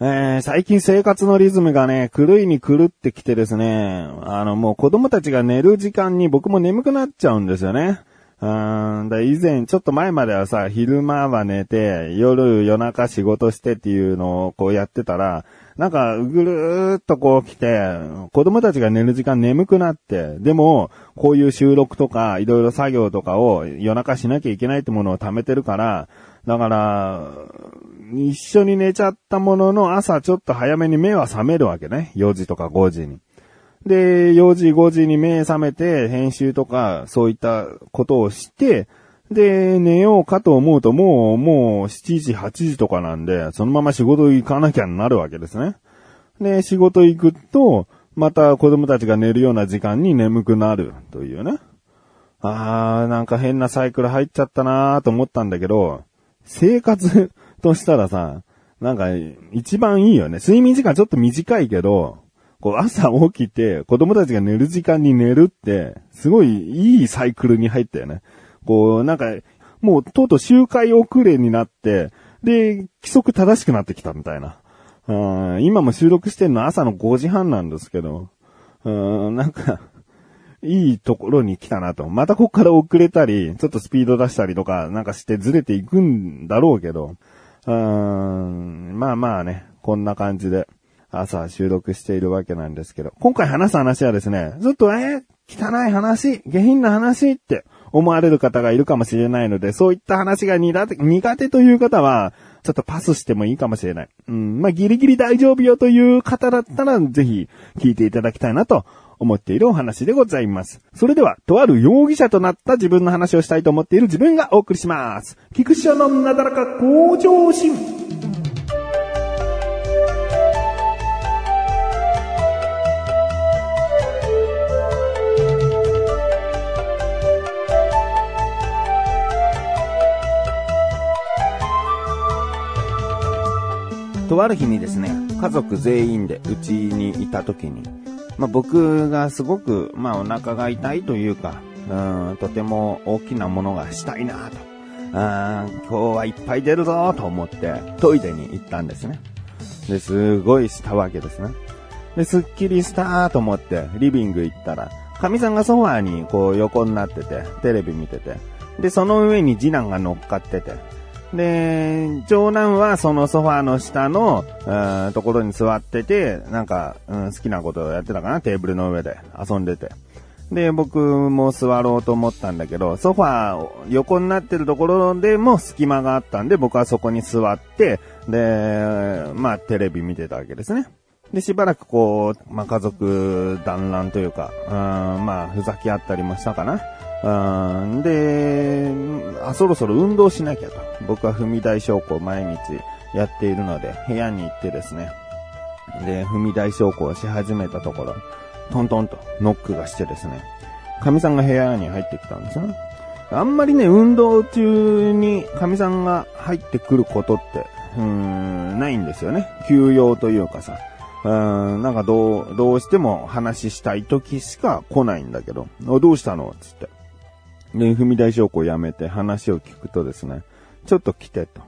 えー、最近生活のリズムがね、狂いに狂ってきてですね、あの、もう子供たちが寝る時間に僕も眠くなっちゃうんですよね。うんだ以前、ちょっと前まではさ、昼間は寝て、夜夜中仕事してっていうのをこうやってたら、なんかぐるーっとこう来て、子供たちが寝る時間眠くなって、でも、こういう収録とか、いろいろ作業とかを夜中しなきゃいけないってものを貯めてるから、だから、一緒に寝ちゃったものの朝ちょっと早めに目は覚めるわけね。4時とか5時に。で、4時5時に目覚めて編集とかそういったことをして、で、寝ようかと思うともう、もう7時8時とかなんで、そのまま仕事行かなきゃなるわけですね。で、仕事行くと、また子供たちが寝るような時間に眠くなるというね。あー、なんか変なサイクル入っちゃったなーと思ったんだけど、生活としたらさ、なんか一番いいよね。睡眠時間ちょっと短いけど、こう朝起きて子供たちが寝る時間に寝るって、すごいいいサイクルに入ったよね。こう、なんか、もうとうとう周回遅れになって、で、規則正しくなってきたみたいな。うん今も収録してるの朝の5時半なんですけど、うんなんか、いいところに来たなと。またこっから遅れたり、ちょっとスピード出したりとか、なんかしてずれていくんだろうけど、うん、まあまあね、こんな感じで朝収録しているわけなんですけど、今回話す話はですね、ちょっとえー、汚い話、下品な話って思われる方がいるかもしれないので、そういった話が苦手、苦手という方は、ちょっとパスしてもいいかもしれない。うん、まあギリギリ大丈夫よという方だったら、ぜひ聞いていただきたいなと思っているお話でございます。それでは、とある容疑者となった自分の話をしたいと思っている自分がお送りします。菊池のなだらか向上心。ある日にですね、家族全員でうちにいた時に、まあ、僕がすごく、まあ、お腹が痛いというか、うん、とても大きなものがしたいなと。今日はいっぱい出るぞと思ってトイレに行ったんですね。で、すごいしたわけですね。で、すっきりしたと思ってリビング行ったら、神さんがソファーにこう横になってて、テレビ見てて、で、その上に次男が乗っかってて、で、長男はそのソファーの下の、うん、ところに座ってて、なんか、うん、好きなことをやってたかな、テーブルの上で遊んでて。で、僕も座ろうと思ったんだけど、ソファー横になってるところでも隙間があったんで、僕はそこに座って、で、まあ、テレビ見てたわけですね。で、しばらくこう、まあ、家族団らんというか、うん、まあ、ふざけ合ったりもしたかな。うん、で、あ、そろそろ運動しなきゃと。僕は踏み台昇降毎日やっているので、部屋に行ってですね。で、踏み台昇降し始めたところ、トントンとノックがしてですね、神さんが部屋に入ってきたんですね。あんまりね、運動中に神さんが入ってくることって、うーん、ないんですよね。休養というかさ。うん、なんかどう、どうしても話したい時しか来ないんだけど、どうしたの？つって。で、踏み台昇降やめて話を聞くとですね、ちょっと来てと。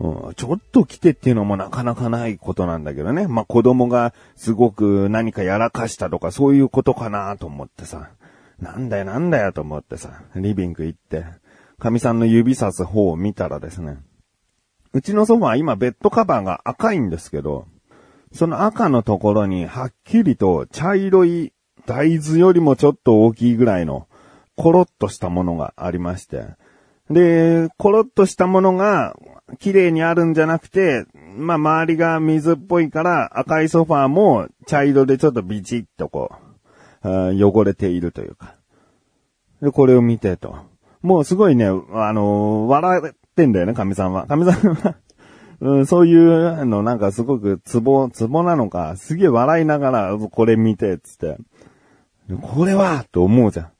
うん、ちょっと来てっていうのもなかなかないことなんだけどね。まあ、子供がすごく何かやらかしたとかそういうことかなと思ってさ。なんだよなんだよと思ってさ、リビング行って、神さんの指さす方を見たらですね、うちのソファ今ベッドカバーが赤いんですけど、その赤のところにはっきりと茶色い大豆よりもちょっと大きいぐらいのコロッとしたものがありまして。で、コロッとしたものが綺麗にあるんじゃなくて、まあ、周りが水っぽいから赤いソファーも茶色でちょっとビチッとこう、汚れているというか。で、これを見てと。もうすごいね、あのー、笑ってんだよね、神さんは。神さんはうん、そういうのなんかすごくツボ、ツボなのか、すげえ笑いながら、これ見て、つって。これはと思うじゃん。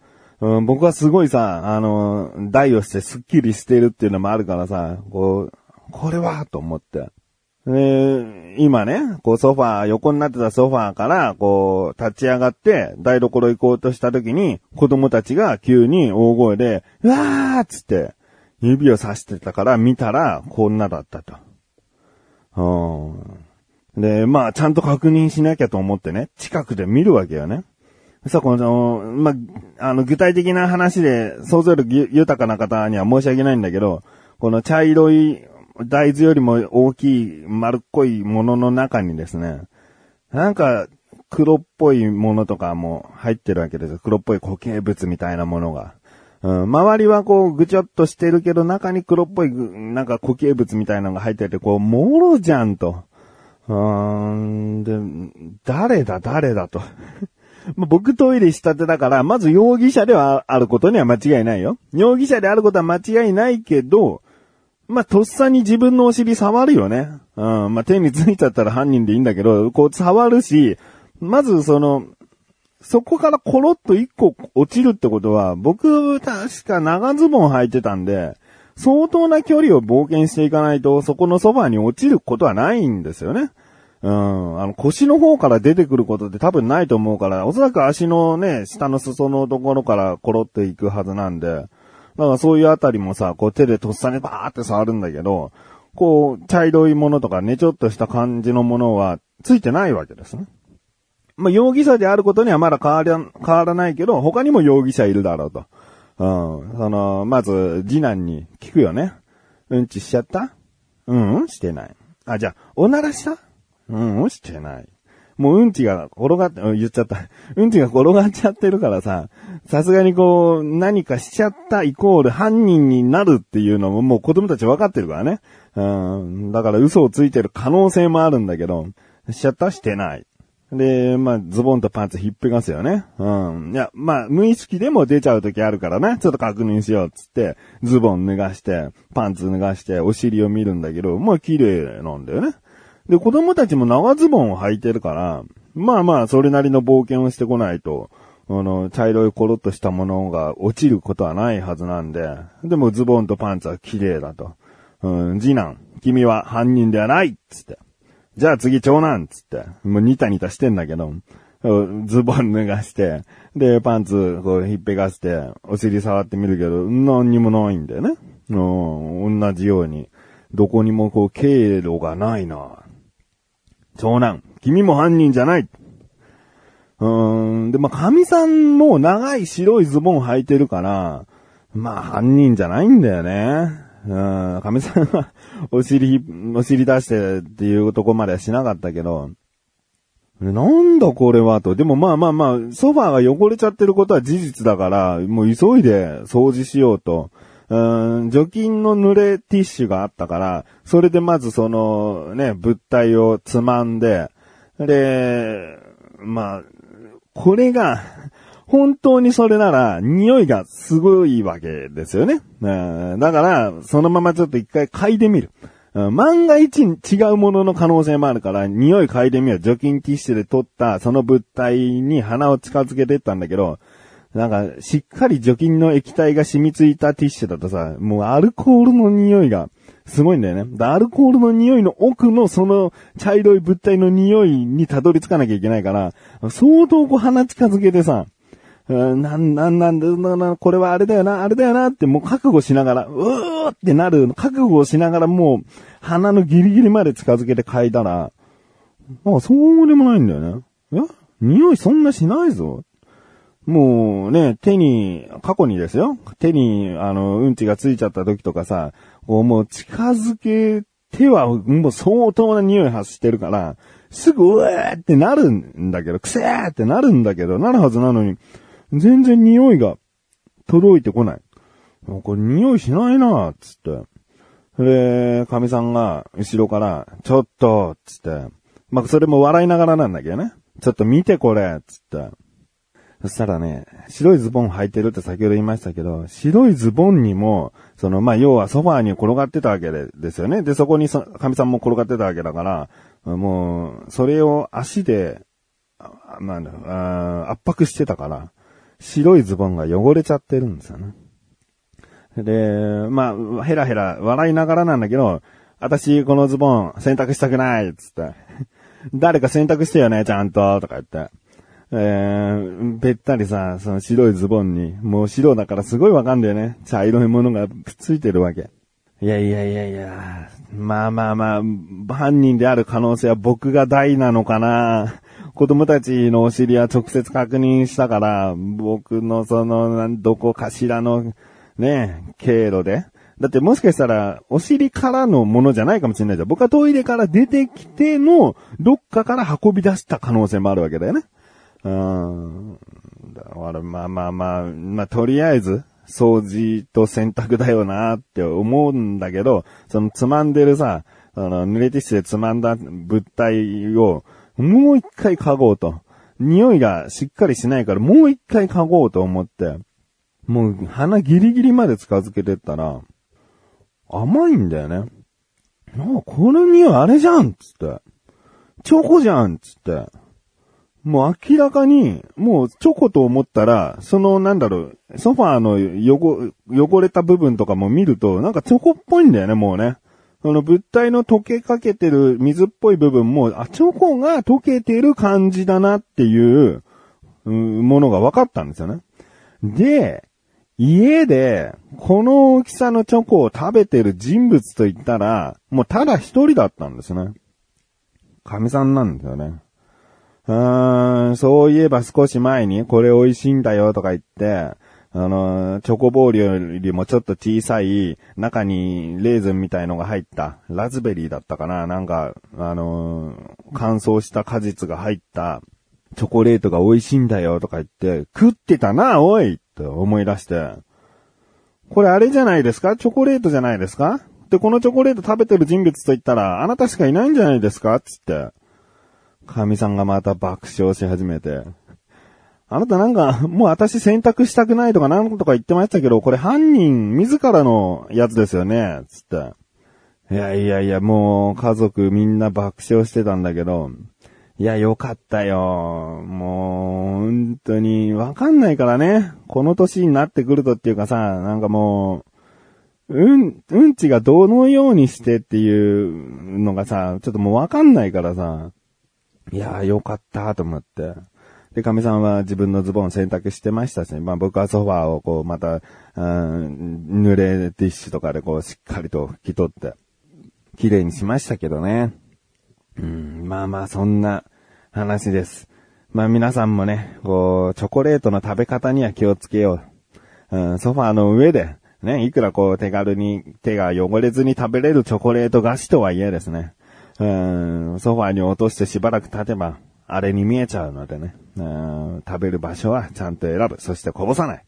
うん、僕はすごいさ、あの、台をしてスッキリしてるっていうのもあるからさ、こう、これはと思って。で、今ね、こうソファー、横になってたソファーから、こう、立ち上がって、台所行こうとした時に、子供たちが急に大声で、うわーっつって、指をさしてたから見たら、こんなだったと。うん。で、まあ、ちゃんと確認しなきゃと思ってね、近くで見るわけよね。さあ、この、まあ、あの、具体的な話で想像力豊かな方には申し訳ないんだけど、この茶色い大豆よりも大きい丸っこいものの中にですね、なんか黒っぽいものとかも入ってるわけですよ。黒っぽい固形物みたいなものが。うん、周りはこうぐちょっとしてるけど中に黒っぽいなんか固形物みたいなのが入ってて、こう、もろじゃんと。うーん、で、誰だ誰だと。ま僕トイレしたてだから、まず容疑者ではあることには間違いないよ。容疑者であることは間違いないけど、まあ、とっさに自分のお尻触るよね。うん。まあ、手についちゃったら犯人でいいんだけど、こう触るし、まずその、そこからコロッと一個落ちるってことは、僕、確か長ズボン履いてたんで、相当な距離を冒険していかないと、そこのそばに落ちることはないんですよね。うん。あの、腰の方から出てくることって多分ないと思うから、おそらく足のね、下の裾のところからコロッと行くはずなんで、だからそういうあたりもさ、こう手でとっさにバーって触るんだけど、こう、茶色いものとかね、ちょっとした感じのものはついてないわけですね。まあ、容疑者であることにはまだ変わり、変わらないけど、他にも容疑者いるだろうと。うん。その、まず、次男に聞くよね。うんちしちゃった？うん、うん、してない。あ、じゃあ、おならした？うん、うん、してない。もううんちが転がって、うん言っちゃった。うんちが転がっちゃってるからさ、さすがにこう、何かしちゃったイコール犯人になるっていうのももう子供たち分かってるからね。うん。だから嘘をついてる可能性もあるんだけど、しちゃった？してない。で、まあ、ズボンとパンツひっぺがすよね。うん。いや、まあ、無意識でも出ちゃう時あるからね。ちょっと確認しようっつって、ズボン脱がして、パンツ脱がして、お尻を見るんだけど、まあ、綺麗なんだよね。で、子供たちも長ズボンを履いてるから、まあまあ、それなりの冒険をしてこないと、あの、茶色いコロッとしたものが落ちることはないはずなんで、でもズボンとパンツは綺麗だと。うん、次男、君は犯人ではないっつって。じゃあ次長男っつって。もうニタニタしてんだけど、ズボン脱がして、で、パンツ、こう、ひっぺがして、お尻触ってみるけど、何にもないんだよね。うん、同じように。どこにもこう、経路がないな。長男、君も犯人じゃない。うーん、で、まあ、神さんも長い白いズボン履いてるから、まあ、犯人じゃないんだよね。うん、神さんは お尻、お尻出してっていうとこまではしなかったけど、なんだこれはと。でもまあまあまあ、ソファーが汚れちゃってることは事実だから、もう急いで掃除しようと。うん、除菌の濡れティッシュがあったから、それでまずそのね、物体をつまんで、で、まあ、これが、本当にそれなら、匂いがすごいわけですよね。だから、そのままちょっと一回嗅いでみる。万が一違うものの可能性もあるから、匂い嗅いでみよう。除菌ティッシュで取ったその物体に鼻を近づけてったんだけど、なんか、しっかり除菌の液体が染みついたティッシュだとさ、もうアルコールの匂いがすごいんだよね。アルコールの匂いの奥のその茶色い物体の匂いにたどり着かなきゃいけないから、相当こう鼻近づけてさ、なん、なん、なんで、な、これはあれだよな、あれだよなってもう覚悟しながら、うーってなる、覚悟をしながらもう鼻のギリギリまで近づけて嗅いだら、なんかそうでもないんだよね。え？匂いそんなしないぞ。もうね、手に、過去にですよ。手に、あの、うんちがついちゃった時とかさ、もう近づけては、もう相当な匂い発してるから、すぐ、うえーってなるんだけど、くせーってなるんだけど、なるはずなのに、全然匂いが届いてこない。これ匂いしないなつって。で、神さんが後ろから、ちょっと、つって。まあ、それも笑いながらなんだけどね。ちょっと見てこれ、つって。そしたらね、白いズボン履いてるって先ほど言いましたけど、白いズボンにも、その、まあ、要はソファーに転がってたわけでですよね。で、そこにそ神さんも転がってたわけだから、もう、それを足で、なんだ、圧迫してたから、白いズボンが汚れちゃってるんですよね。で、まあ、ヘラヘラ笑いながらなんだけど、私このズボン洗濯したくないつって。誰か洗濯してよね、ちゃんと、とか言って。えー、べったりさ、その白いズボンに、もう白だからすごいわかんだよね。茶色いものがくっついてるわけ。いやいやいやいや、まあまあまあ、犯人である可能性は僕が大なのかな。子供たちのお尻は直接確認したから、僕のその、どこかしらの、ね、経路で。だってもしかしたら、お尻からのものじゃないかもしれないじゃん。僕はトイレから出てきての、どっかから運び出した可能性もあるわけだよね。うん。だから、まあまあまあ、まあとりあえず、掃除と洗濯だよなって思うんだけど、そのつまんでるさ、あの、濡れティッシュでつまんだ物体を、もう一回嗅ごうと。匂いがしっかりしないから、もう一回嗅ごうと思って、もう鼻ギリギリまで近づけてったら、甘いんだよね。なんかこの匂いあれじゃんつって。チョコじゃんつって。もう明らかに、もうチョコと思ったら、そのなんだろう、ソファーの汚、汚れた部分とかも見ると、なんかチョコっぽいんだよね、もうね。その物体の溶けかけてる水っぽい部分も、あ、チョコが溶けてる感じだなっていう、うんものが分かったんですよね。で、家で、この大きさのチョコを食べてる人物と言ったら、もうただ一人だったんですね。神さんなんですよね。うーん、そういえば少し前にこれ美味しいんだよとか言って、あの、チョコボールよりもちょっと小さい、中にレーズンみたいのが入った、ラズベリーだったかななんか、あの、乾燥した果実が入った、チョコレートが美味しいんだよとか言って、食ってたな、おいって思い出して。これあれじゃないですか？チョコレートじゃないですか？で、このチョコレート食べてる人物と言ったら、あなたしかいないんじゃないですか？つって。神さんがまた爆笑し始めて。あなたなんか、もう私選択したくないとかなんとか言ってましたけど、これ犯人自らのやつですよねつって。いやいやいや、もう家族みんな爆笑してたんだけど、いや、よかったよ。もう、本当に、わかんないからね。この年になってくるとっていうかさ、なんかもう、うん、うんちがどのようにしてっていうのがさ、ちょっともうわかんないからさ、いや、よかったと思って。で、神さんは自分のズボン洗濯してましたし、まあ僕はソファーをこう、また、うん、濡れティッシュとかでこう、しっかりと拭き取って、綺麗にしましたけどね。うん、まあまあ、そんな話です。まあ皆さんもね、こう、チョコレートの食べ方には気をつけよう。うん、ソファーの上で、ね、いくらこう手軽に手が汚れずに食べれるチョコレート菓子とはいえですね。うん、ソファーに落としてしばらく経てば、あれに見えちゃうのでね。食べる場所はちゃんと選ぶ。そしてこぼさない。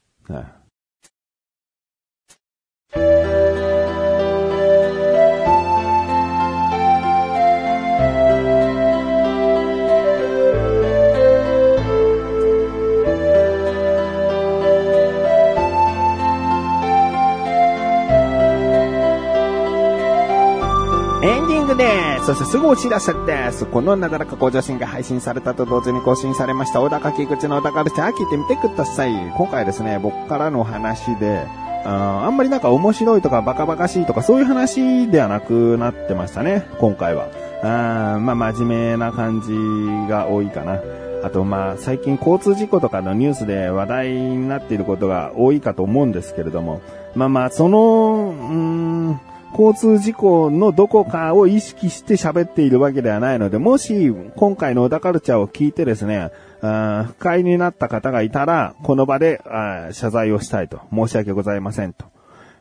そしてすぐお知らせです。このなだらか向上心が配信されたと同時に更新されました小高木口の小高ルチャー聞いてみてください。今回ですね、僕からの話で、ああんまりなんか面白いとかバカバカしいとかそういう話ではなくなってましたね、今回は。あまあ真面目な感じが多いかな。あとまあ最近交通事故とかのニュースで話題になっていることが多いかと思うんですけれども、まあまあその、うーん、交通事故のどこかを意識して喋っているわけではないので、もし今回の小田カルチャーを聞いてですね、あ不快になった方がいたら、この場で謝罪をしたいと、申し訳ございませんと、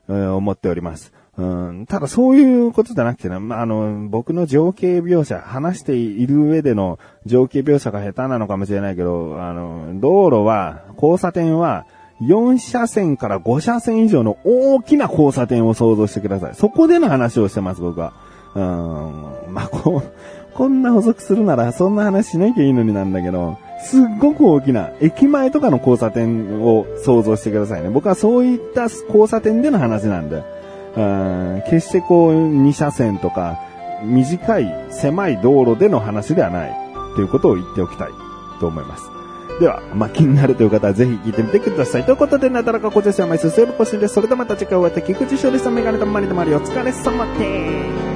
うん思っております。うん、ただそういうことじゃなくてね、まあ、あの、僕の情景描写、話している上での情景描写が下手なのかもしれないけど、あの、道路は、交差点は、4車線から5車線以上の大きな交差点を想像してください。そこでの話をしてます、僕は。うん、まあ、こう、こんな補足するなら、そんな話しなきゃいいのになんだけど、すっごく大きな、駅前とかの交差点を想像してくださいね。僕はそういった交差点での話なんで。うん決してこう、2車線とか、短い、狭い道路での話ではない。ということを言っておきたいと思います。では、まあ、気になるという方はぜひ聞いてみてください。ということで、なだらかこちらしは毎週水曜日更新です。それではまた次回お会いでき、菊池勝利さんメガネとまりとまりお疲れ様です。